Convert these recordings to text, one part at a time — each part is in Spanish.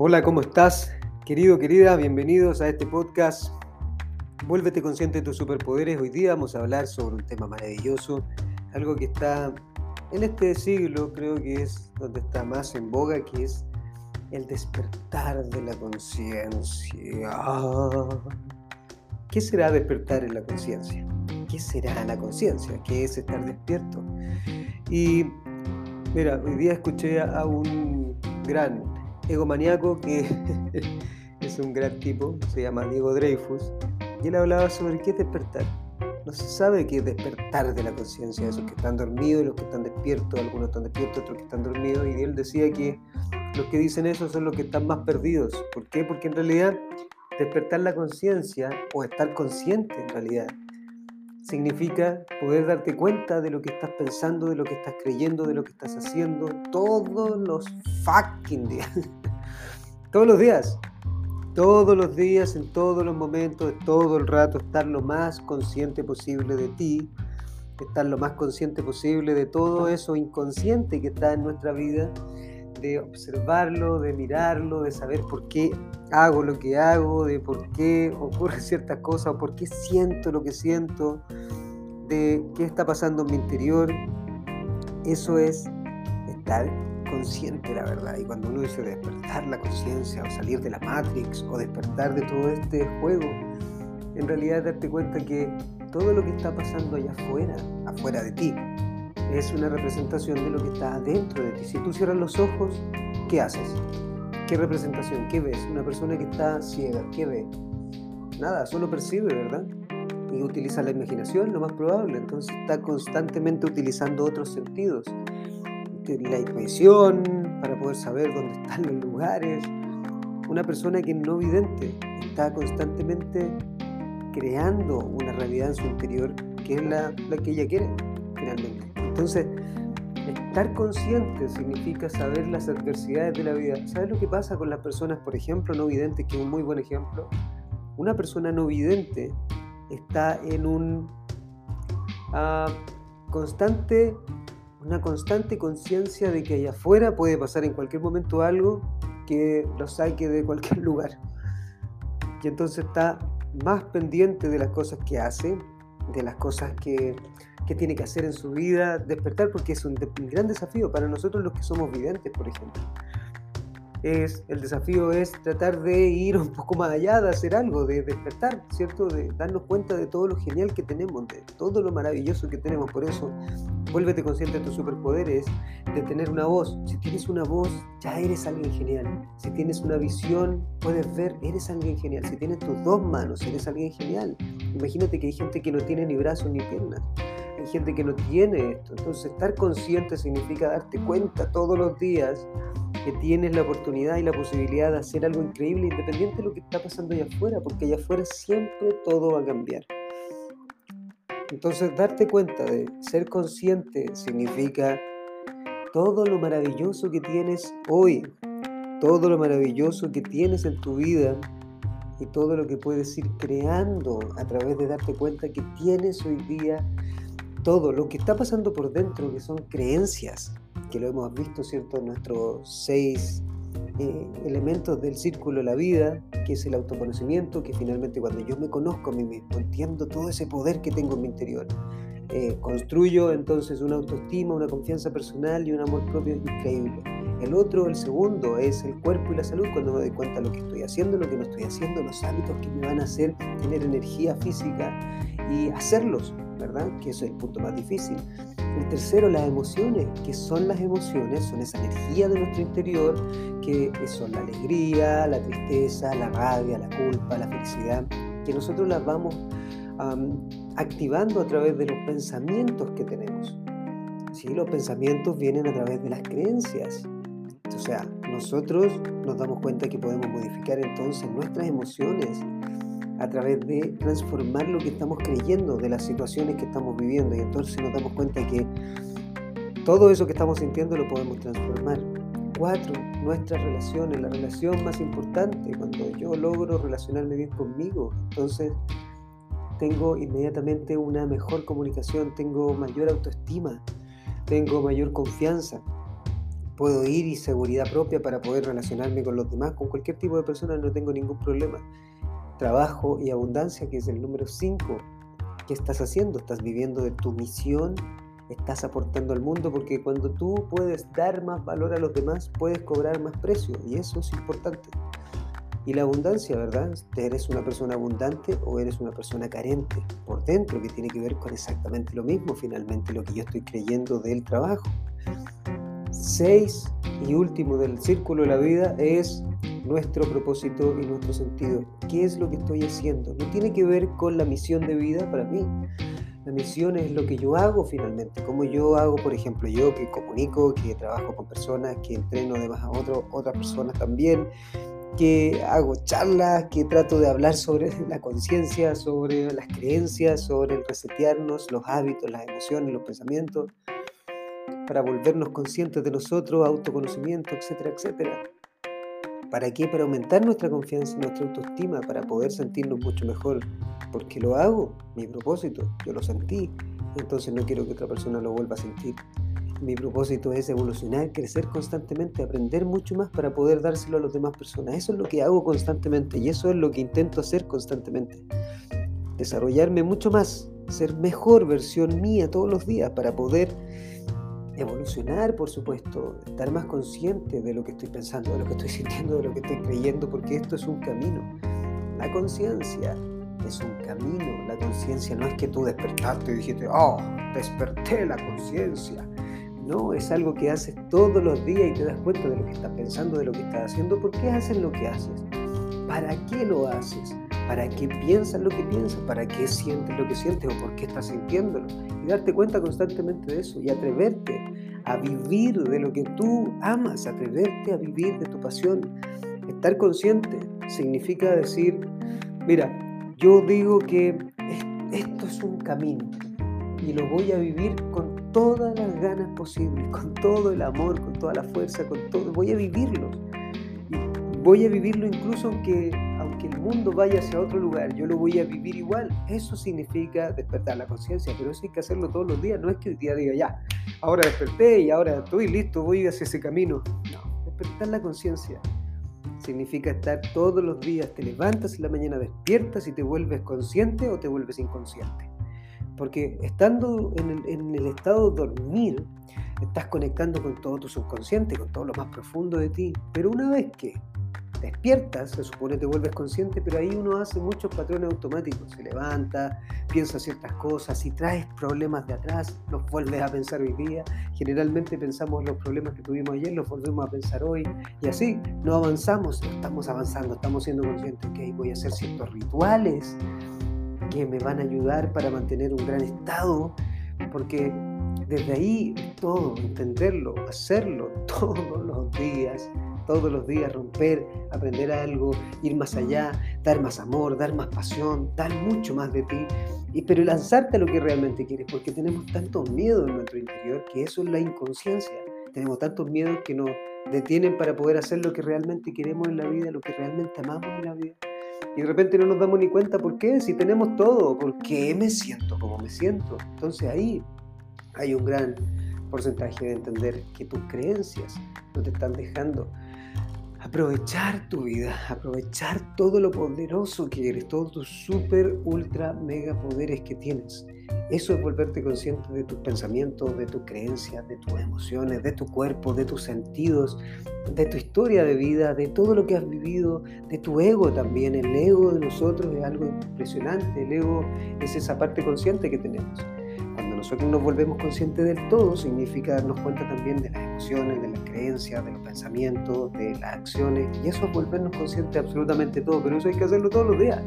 Hola, ¿cómo estás? Querido, querida, bienvenidos a este podcast. Vuélvete consciente de tus superpoderes. Hoy día vamos a hablar sobre un tema maravilloso, algo que está en este siglo, creo que es donde está más en boga, que es el despertar de la conciencia. ¿Qué será despertar en la conciencia? ¿Qué será la conciencia? ¿Qué es estar despierto? Y mira, hoy día escuché a un gran egomaniaco que es un gran tipo, se llama Diego Dreyfus, y él hablaba sobre qué es despertar. No se sabe qué es despertar de la conciencia, esos que están dormidos, los que están despiertos, algunos están despiertos, otros que están dormidos, y él decía que los que dicen eso son los que están más perdidos. ¿Por qué? Porque en realidad despertar la conciencia, o estar consciente en realidad, significa poder darte cuenta de lo que estás pensando, de lo que estás creyendo, de lo que estás haciendo todos los fucking días. todos los días. Todos los días, en todos los momentos, todo el rato, estar lo más consciente posible de ti, estar lo más consciente posible de todo eso inconsciente que está en nuestra vida de observarlo, de mirarlo, de saber por qué hago lo que hago, de por qué ocurre ciertas cosas, o por qué siento lo que siento, de qué está pasando en mi interior. Eso es estar consciente, la verdad. Y cuando uno dice despertar la conciencia, o salir de la Matrix, o despertar de todo este juego, en realidad darte cuenta que todo lo que está pasando allá afuera, afuera de ti, es una representación de lo que está dentro de ti. Si tú cierras los ojos, ¿qué haces? ¿Qué representación? ¿Qué ves? Una persona que está ciega, ¿qué ve? Nada, solo percibe, ¿verdad? Y utiliza la imaginación, lo más probable. Entonces está constantemente utilizando otros sentidos. La intuición, para poder saber dónde están los lugares. Una persona que no vidente está constantemente creando una realidad en su interior que es la, la que ella quiere, finalmente. Entonces, estar consciente significa saber las adversidades de la vida. ¿Sabes lo que pasa con las personas, por ejemplo, no videntes, que es un muy buen ejemplo? Una persona no vidente está en un uh, constante, una constante conciencia de que allá afuera puede pasar en cualquier momento algo que lo saque de cualquier lugar. Y entonces está más pendiente de las cosas que hace, de las cosas que qué tiene que hacer en su vida, despertar, porque es un, gran desafío para nosotros los que somos videntes, por ejemplo. Es, el desafío es tratar de ir un poco más allá, de hacer algo, de despertar, ¿cierto? De darnos cuenta de todo lo genial que tenemos, de todo lo maravilloso que tenemos. Por eso, vuélvete consciente de tus superpoderes, de tener una voz. Si tienes una voz, ya eres alguien genial. Si tienes una visión, puedes ver, eres alguien genial. Si tienes tus dos manos, eres alguien genial. Imagínate que hay gente que no tiene ni brazos ni piernas hay gente que no tiene esto. Entonces, estar consciente significa darte cuenta todos los días que tienes la oportunidad y la posibilidad de hacer algo increíble independiente de lo que está pasando allá afuera, porque allá afuera siempre todo va a cambiar. Entonces, darte cuenta de ser consciente significa todo lo maravilloso que tienes hoy, todo lo maravilloso que tienes en tu vida y todo lo que puedes ir creando a través de darte cuenta que tienes hoy día todo lo que está pasando por dentro, que son creencias, que lo hemos visto, ¿cierto? En nuestros seis eh, elementos del círculo de la vida, que es el autoconocimiento, que finalmente cuando yo me conozco a mí mismo, entiendo todo ese poder que tengo en mi interior, eh, construyo entonces una autoestima, una confianza personal y un amor propio increíble. El otro, el segundo, es el cuerpo y la salud, cuando me doy cuenta de lo que estoy haciendo, lo que no estoy haciendo, los hábitos que me van a hacer tener energía física y hacerlos ¿verdad? Que eso es el punto más difícil. El tercero, las emociones. que son las emociones? Son esa energía de nuestro interior, que son la alegría, la tristeza, la rabia, la culpa, la felicidad, que nosotros las vamos activando a través de los pensamientos que tenemos. ¿Sí? Los pensamientos vienen a través de las creencias. O sea, nosotros nos damos cuenta que podemos modificar entonces nuestras emociones a través de transformar lo que estamos creyendo de las situaciones que estamos viviendo y entonces nos damos cuenta que todo eso que estamos sintiendo lo podemos transformar. Cuatro, nuestras relaciones, la relación más importante, cuando yo logro relacionarme bien conmigo, entonces tengo inmediatamente una mejor comunicación, tengo mayor autoestima, tengo mayor confianza. puedo ir y seguridad propia para poder relacionarme con los demás, con cualquier tipo de persona, no tengo ningún problema. Trabajo y abundancia, que es el número 5. ¿Qué estás haciendo? ¿Estás viviendo de tu misión? ¿Estás aportando al mundo? Porque cuando tú puedes dar más valor a los demás, puedes cobrar más precio y eso es importante. Y la abundancia, ¿verdad? ¿Eres una persona abundante o eres una persona carente por dentro, que tiene que ver con exactamente lo mismo, finalmente, lo que yo estoy creyendo del trabajo? Seis y último del círculo de la vida es nuestro propósito y nuestro sentido. ¿Qué es lo que estoy haciendo? No tiene que ver con la misión de vida para mí. La misión es lo que yo hago finalmente, como yo hago, por ejemplo, yo que comunico, que trabajo con personas, que entreno además a otro, otras personas también, que hago charlas, que trato de hablar sobre la conciencia, sobre las creencias, sobre el resetearnos, los hábitos, las emociones, los pensamientos, para volvernos conscientes de nosotros, autoconocimiento, etcétera, etcétera. ¿Para qué? Para aumentar nuestra confianza nuestra autoestima, para poder sentirnos mucho mejor. Porque lo hago, mi propósito, yo lo sentí, entonces no quiero que otra persona lo vuelva a sentir. Mi propósito es evolucionar, crecer constantemente, aprender mucho más para poder dárselo a las demás personas. Eso es lo que hago constantemente y eso es lo que intento hacer constantemente. Desarrollarme mucho más, ser mejor versión mía todos los días para poder evolucionar, por supuesto, estar más consciente de lo que estoy pensando, de lo que estoy sintiendo, de lo que estoy creyendo, porque esto es un camino. La conciencia es un camino. La conciencia no es que tú despertaste y dijiste, oh, desperté la conciencia. No, es algo que haces todos los días y te das cuenta de lo que estás pensando, de lo que estás haciendo. ¿Por qué haces lo que haces? ¿Para qué lo haces? ¿Para qué piensas lo que piensas? ¿Para qué sientes lo que sientes o por qué estás sintiéndolo? Y darte cuenta constantemente de eso y atreverte a vivir de lo que tú amas, atreverte a vivir de tu pasión. Estar consciente significa decir, mira, yo digo que esto es un camino y lo voy a vivir con todas las ganas posibles, con todo el amor, con toda la fuerza, con todo. Voy a vivirlo. Voy a vivirlo incluso aunque, mundo vaya hacia otro lugar, yo lo voy a vivir igual. Eso significa despertar la conciencia, pero eso hay que hacerlo todos los días. No es que el día diga, ya, ahora desperté y ahora estoy listo, voy hacia ese camino. No, despertar la conciencia significa estar todos los días, te levantas en la mañana, despiertas y te vuelves consciente o te vuelves inconsciente. Porque estando en el, estado de dormir, estás conectando con todo tu subconsciente, con todo lo más profundo de ti. Pero una vez que despiertas, se supone te vuelves consciente, pero ahí uno hace muchos patrones automáticos. Se levanta, piensa ciertas cosas, si traes problemas de atrás, los vuelves a pensar hoy día. Generalmente pensamos los problemas que tuvimos ayer, los volvemos a pensar hoy. Y así no avanzamos, estamos avanzando, estamos siendo conscientes que voy a hacer ciertos rituales que me van a ayudar para mantener un gran estado, porque desde ahí todo, entenderlo, hacerlo todos los días, todos los días romper, aprender algo, ir más allá, dar más amor, dar más pasión, dar mucho más de ti, y, pero lanzarte a lo que realmente quieres, porque tenemos tantos miedos en nuestro interior que eso es la inconsciencia. Tenemos tantos miedos que nos detienen para poder hacer lo que realmente queremos en la vida, lo que realmente amamos en la vida y de repente no nos damos ni cuenta por qué, si tenemos todo, por qué me siento como me siento. Entonces ahí hay un gran porcentaje de entender que tus creencias no te están dejando aprovechar tu vida, aprovechar todo lo poderoso que eres, todos tus super, ultra, mega poderes que tienes. Eso es volverte consciente de tus pensamientos, de tus creencias, de tus emociones, de tu cuerpo, de tus sentidos, de tu historia de vida, de todo lo que has vivido, de tu ego también. El ego de nosotros es algo impresionante. El ego es esa parte consciente que tenemos. Nosotros nos volvemos conscientes del todo, significa darnos cuenta también de las emociones, de las creencias, de los pensamientos, de las acciones. Y eso es volvernos conscientes de absolutamente todo. Pero eso hay que hacerlo todos los días.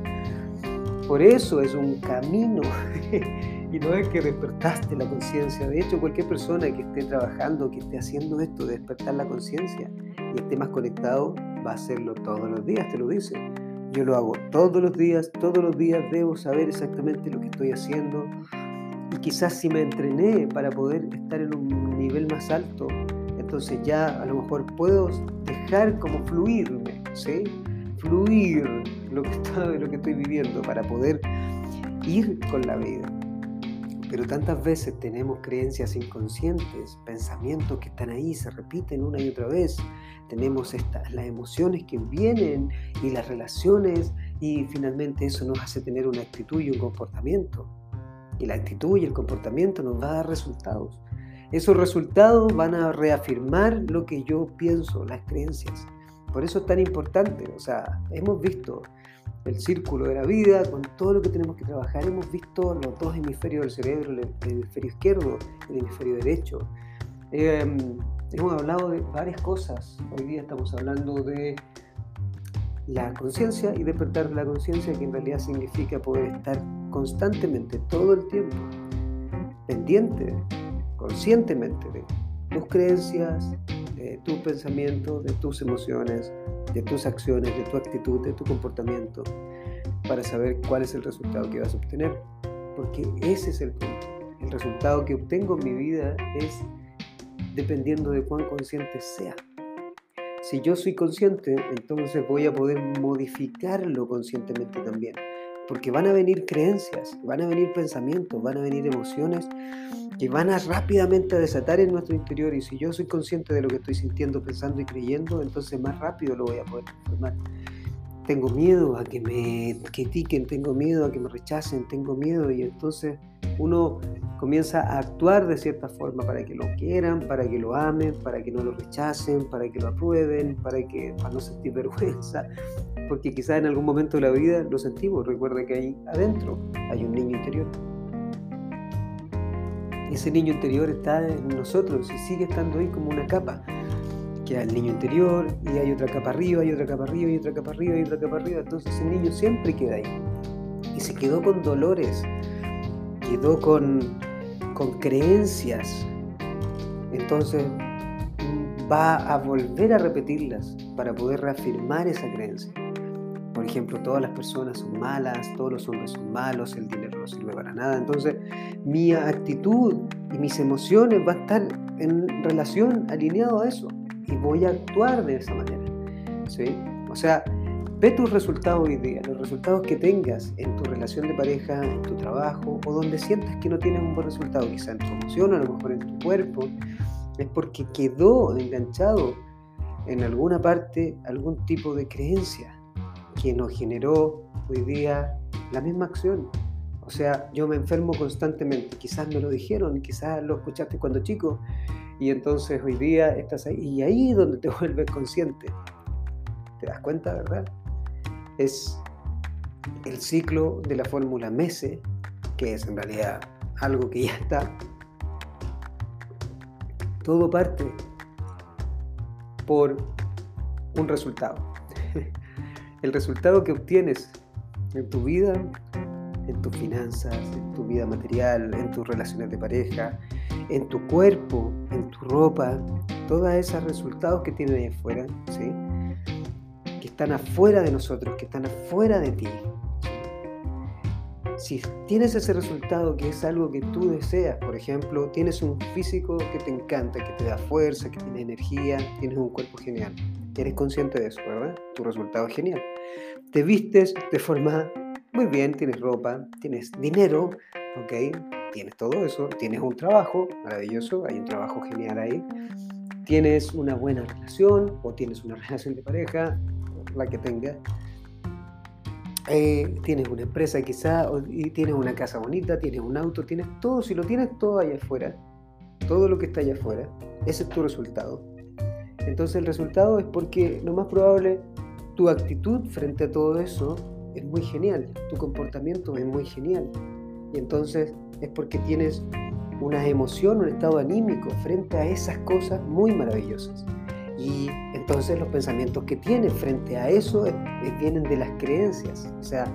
Por eso es un camino. y no es que despertaste la conciencia. De hecho, cualquier persona que esté trabajando, que esté haciendo esto de despertar la conciencia y esté más conectado, va a hacerlo todos los días, te lo dice. Yo lo hago todos los días, todos los días debo saber exactamente lo que estoy haciendo. Y quizás si me entrené para poder estar en un nivel más alto, entonces ya a lo mejor puedo dejar como fluirme, ¿sí? Fluir lo que, está, lo que estoy viviendo para poder ir con la vida Pero tantas veces tenemos creencias inconscientes, pensamientos que están ahí, se repiten una y otra vez. Tenemos estas, las emociones que vienen y las relaciones y finalmente eso nos hace tener una actitud y un comportamiento. Y la actitud y el comportamiento nos va a dar resultados. Esos resultados van a reafirmar lo que yo pienso, las creencias. Por eso es tan importante. O sea, hemos visto el círculo de la vida, con todo lo que tenemos que trabajar. Hemos visto los dos hemisferios del cerebro, el hemisferio izquierdo, el hemisferio derecho. Em, hemos hablado de varias cosas. Hoy día estamos hablando de la conciencia y despertar de la conciencia, que en realidad significa poder estar constantemente, todo el tiempo, pendiente, conscientemente de tus creencias, de tus pensamientos, de tus emociones, de tus acciones, de tu actitud, de tu comportamiento, para saber cuál es el resultado que vas a obtener. Porque ese es el punto. El resultado que obtengo en mi vida es dependiendo de cuán consciente sea. Si yo soy consciente, entonces voy a poder modificarlo conscientemente también. Porque van a venir creencias, van a venir pensamientos, van a venir emociones que van a rápidamente desatar en nuestro interior y si yo soy consciente de lo que estoy sintiendo, pensando y creyendo, entonces más rápido lo voy a poder transformar. Tengo miedo a que me critiquen, tengo miedo a que me rechacen, tengo miedo y entonces uno comienza a actuar de cierta forma para que lo quieran, para que lo amen, para que no lo rechacen, para que lo aprueben, para que para no sentir vergüenza, porque quizás en algún momento de la vida lo sentimos. Recuerda que ahí adentro hay un niño interior ese niño interior está en nosotros y sigue estando ahí como una capa. Queda el niño interior y hay otra capa arriba, hay otra capa arriba, y otra capa arriba, y otra capa arriba. Entonces el niño siempre queda ahí. Y se quedó con dolores, quedó con, con creencias. Entonces va a volver a repetirlas para poder reafirmar esa creencia. Por ejemplo, todas las personas son malas, todos los hombres son malos, el dinero no sirve para nada. Entonces, mi actitud y mis emociones van a estar en relación alineado a eso y voy a actuar de esa manera. ¿sí? O sea, ve tus resultados hoy día, los resultados que tengas en tu relación de pareja, en tu trabajo o donde sientas que no tienes un buen resultado, quizá en tu emoción, a lo mejor en tu cuerpo, es porque quedó enganchado en alguna parte algún tipo de creencia que nos generó hoy día la misma acción. O sea, yo me enfermo constantemente, quizás me lo dijeron, quizás lo escuchaste cuando chico, y entonces hoy día estás ahí, y ahí es donde te vuelves consciente. ¿Te das cuenta, verdad? Es el ciclo de la fórmula MESE, que es en realidad algo que ya está. Todo parte por un resultado. El resultado que obtienes en tu vida en tus finanzas, en tu vida material, en tus relaciones de pareja, en tu cuerpo, en tu ropa, todos esos resultados que tienen ahí afuera, ¿sí? que están afuera de nosotros, que están afuera de ti. Si tienes ese resultado que es algo que tú deseas, por ejemplo, tienes un físico que te encanta, que te da fuerza, que tiene energía, tienes un cuerpo genial. Eres consciente de eso, ¿verdad? Tu resultado es genial. Te vistes de forma muy bien, tienes ropa, tienes dinero, ¿ok? Tienes todo eso, tienes un trabajo maravilloso, hay un trabajo genial ahí, tienes una buena relación o tienes una relación de pareja, la que tengas, eh, tienes una empresa quizá, y tienes una casa bonita, tienes un auto, tienes todo, si lo tienes todo allá afuera, todo lo que está allá afuera, ese es tu resultado. Entonces el resultado es porque lo más probable tu actitud frente a todo eso es muy genial, tu comportamiento es muy genial. Y entonces es porque tienes una emoción, un estado anímico frente a esas cosas muy maravillosas. Y entonces los pensamientos que tienes frente a eso vienen de las creencias. O sea,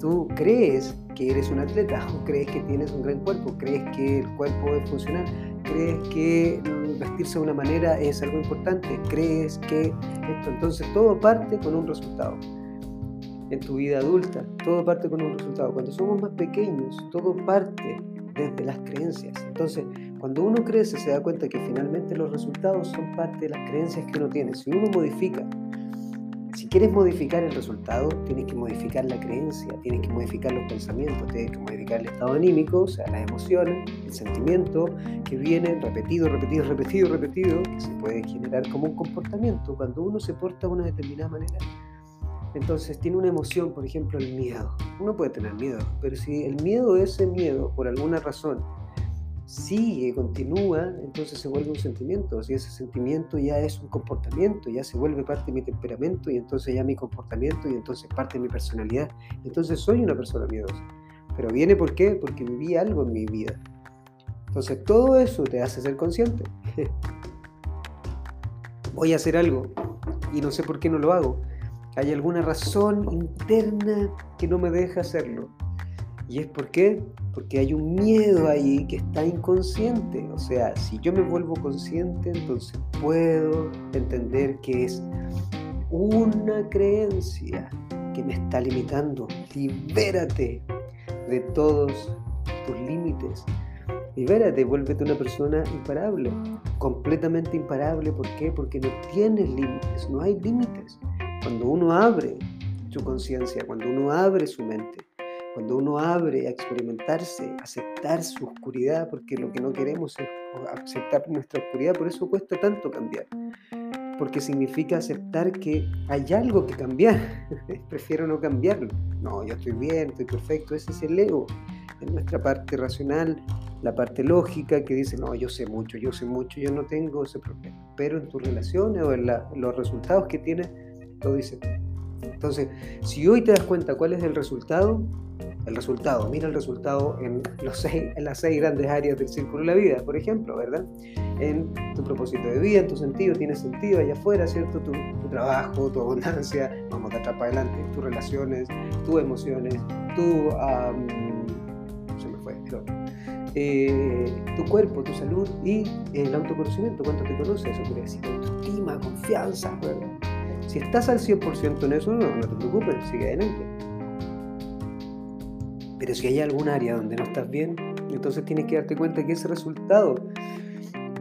tú crees que eres un atleta o crees que tienes un gran cuerpo, crees que el cuerpo es funcional, crees que vestirse de una manera es algo importante, crees que esto, entonces todo parte con un resultado en tu vida adulta. Todo parte con un resultado. Cuando somos más pequeños, todo parte desde las creencias. Entonces, cuando uno crece, se da cuenta que finalmente los resultados son parte de las creencias que uno tiene. Si uno modifica, si quieres modificar el resultado, tienes que modificar la creencia, tienes que modificar los pensamientos, tienes que modificar el estado anímico, o sea, las emociones, el sentimiento que viene repetido, repetido, repetido, repetido, que se puede generar como un comportamiento cuando uno se porta de una determinada manera. Entonces tiene una emoción, por ejemplo, el miedo. Uno puede tener miedo, pero si el miedo, ese miedo, por alguna razón, sigue, continúa, entonces se vuelve un sentimiento. Si ese sentimiento ya es un comportamiento, ya se vuelve parte de mi temperamento y entonces ya mi comportamiento y entonces parte de mi personalidad. Entonces soy una persona miedosa. Pero viene por qué? Porque viví algo en mi vida. Entonces todo eso te hace ser consciente. Voy a hacer algo y no sé por qué no lo hago. Hay alguna razón interna que no me deja hacerlo. ¿Y es por qué? Porque hay un miedo ahí que está inconsciente. O sea, si yo me vuelvo consciente, entonces puedo entender que es una creencia que me está limitando. Libérate de todos tus límites. Libérate, vuélvete una persona imparable, completamente imparable. ¿Por qué? Porque no tienes límites, no hay límites. Cuando uno abre su conciencia, cuando uno abre su mente, cuando uno abre a experimentarse, aceptar su oscuridad, porque lo que no queremos es aceptar nuestra oscuridad, por eso cuesta tanto cambiar, porque significa aceptar que hay algo que cambiar, prefiero no cambiarlo, no, yo estoy bien, estoy perfecto, ese es el ego, en nuestra parte racional, la parte lógica que dice, no, yo sé mucho, yo sé mucho, yo no tengo ese problema, pero en tus relaciones o en los resultados que tienes, lo dice entonces, si hoy te das cuenta cuál es el resultado, el resultado, mira el resultado en, los en las seis grandes áreas del círculo de la vida, por ejemplo, ¿verdad? En tu propósito de vida, en tu sentido, tiene sentido allá afuera, ¿cierto? Tu, trabajo, tu abundancia, vamos de atrás para adelante, tus relaciones, tus emociones, tu... se me fue, eh, tu cuerpo, tu salud y el autoconocimiento, cuánto te conoces, eso quiere decir autoestima, confianza, ¿verdad? Si estás al 100% en eso, no, no te preocupes, sigue adelante. Pero si hay algún área donde no estás bien, entonces tienes que darte cuenta que ese resultado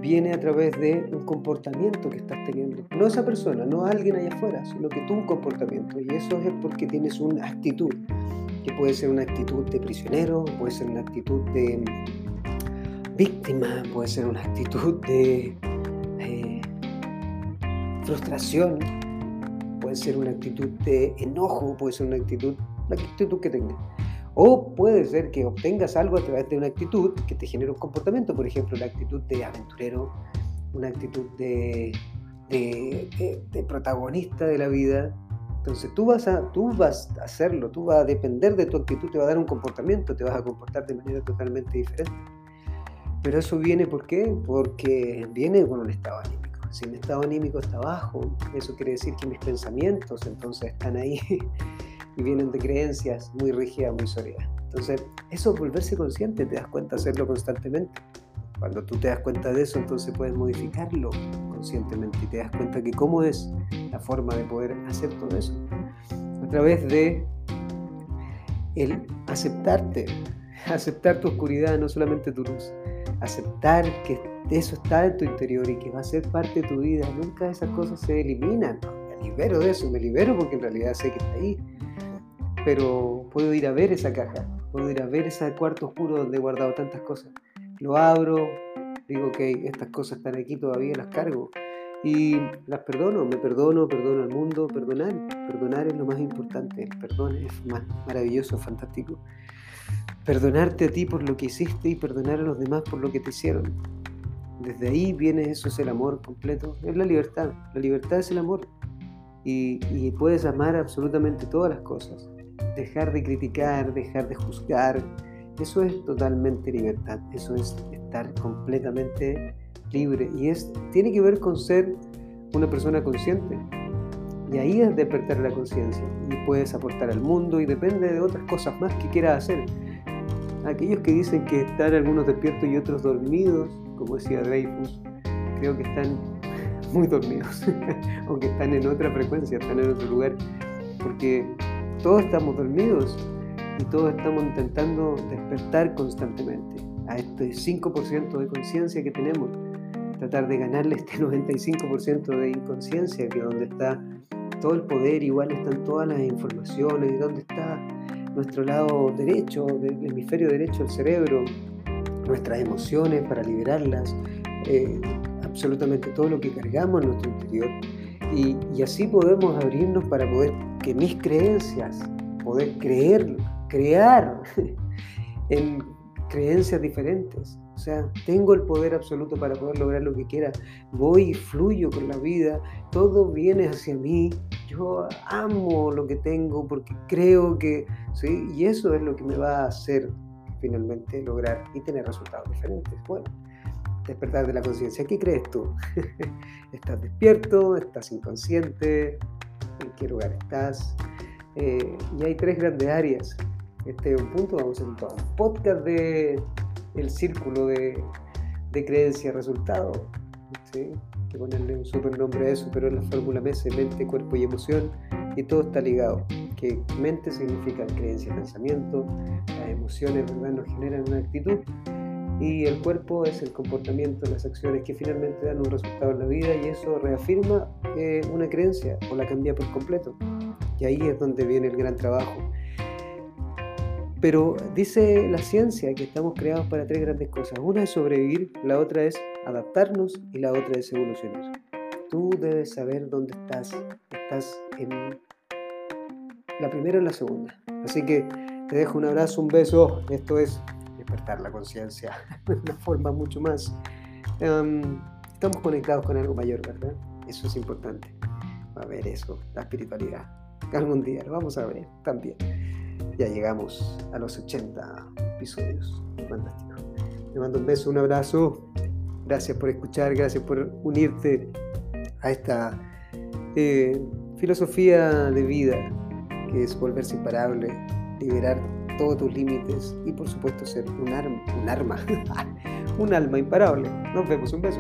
viene a través de un comportamiento que estás teniendo. No esa persona, no alguien allá afuera, sino que tú un comportamiento. Y eso es porque tienes una actitud, que puede ser una actitud de prisionero, puede ser una actitud de víctima, puede ser una actitud de eh, frustración, puede ser una actitud de enojo, puede ser una actitud, la actitud que tengas. O puede ser que obtengas algo a través de una actitud que te genere un comportamiento, por ejemplo, la actitud de aventurero, una actitud de, de, protagonista de la vida. Entonces tú vas, a, tú vas a hacerlo, tú vas a depender de tu actitud, te va a dar un comportamiento, te vas a comportar de manera totalmente diferente. Pero eso viene, ¿por qué? Porque viene con un estado anímico. Si mi estado anímico está bajo, eso quiere decir que mis pensamientos entonces están ahí y vienen de creencias muy rígidas, muy sólidas. Entonces, eso es volverse consciente, te das cuenta hacerlo constantemente. Cuando tú te das cuenta de eso, entonces puedes modificarlo conscientemente y te das cuenta que cómo es la forma de poder hacer todo eso. A través de el aceptarte, aceptar tu oscuridad, no solamente tu luz, aceptar que eso está en tu interior y que va a ser parte de tu vida. Nunca esas cosas se eliminan. Me libero de eso, me libero porque en realidad sé que está ahí pero puedo ir a ver esa caja, puedo ir a ver ese cuarto oscuro donde he guardado tantas cosas. Lo abro, digo que estas cosas están aquí todavía, las cargo y las perdono, me perdono, perdono al mundo, perdonar, perdonar es lo más importante, el perdón es más maravilloso, fantástico. Perdonarte a ti por lo que hiciste y perdonar a los demás por lo que te hicieron. Desde ahí viene eso, es el amor completo, es la libertad, la libertad es el amor y, y puedes amar absolutamente todas las cosas dejar de criticar, dejar de juzgar, eso es totalmente libertad, eso es estar completamente libre y es, tiene que ver con ser una persona consciente. Y ahí es despertar la conciencia y puedes aportar al mundo y depende de otras cosas más que quieras hacer. Aquellos que dicen que están algunos despiertos y otros dormidos, como decía Dreyfus, creo que están muy dormidos, aunque están en otra frecuencia, están en otro lugar, porque todos estamos dormidos y todos estamos intentando despertar constantemente a este 5% de conciencia que tenemos, tratar de ganarle este 95% de inconsciencia, que es donde está todo el poder, igual están todas las informaciones, dónde está nuestro lado derecho, del hemisferio derecho del cerebro, nuestras emociones para liberarlas, eh, absolutamente todo lo que cargamos en nuestro interior. Y, así podemos abrirnos para poder que mis creencias, poder creer, crear en creencias diferentes. O sea, tengo el poder absoluto para poder lograr lo que quiera. Voy y fluyo con la vida. Todo viene hacia mí. Yo amo lo que tengo porque creo que, ¿sí? Y eso es lo que me va a hacer finalmente lograr y tener resultados diferentes. Bueno, despertar de la conciencia. ¿Qué crees tú? ¿Estás despierto? ¿Estás inconsciente? ¿En qué lugar estás? Eh, y hay tres grandes áreas. Este es un punto, vamos a hacer un podcast de el círculo de, de creencia-resultado. ¿sí? que ponerle un super nombre a eso, pero es la fórmula MESE, mente, cuerpo y emoción, y todo está ligado. Que mente significa creencia, pensamiento, las emociones ¿verdad? nos generan una actitud, y el cuerpo es el comportamiento, las acciones que finalmente dan un resultado en la vida, y eso reafirma eh, una creencia o la cambia por completo. Y ahí es donde viene el gran trabajo pero dice la ciencia que estamos creados para tres grandes cosas. Una es sobrevivir, la otra es adaptarnos y la otra es evolucionar. Tú debes saber dónde estás. Estás en la primera o la segunda. Así que te dejo un abrazo, un beso. Esto es despertar la conciencia de una forma mucho más. Um, estamos conectados con algo mayor, ¿verdad? Eso es importante. A ver eso, la espiritualidad. Algún día lo vamos a ver también. Ya llegamos a los 80 episodios. Fantástico. Te mando un beso, un abrazo. Gracias por escuchar, gracias por unirte a esta eh, filosofía de vida que es volverse imparable, liberar todos tus límites y por supuesto ser un arma, un arma, un alma imparable. Nos vemos, un beso.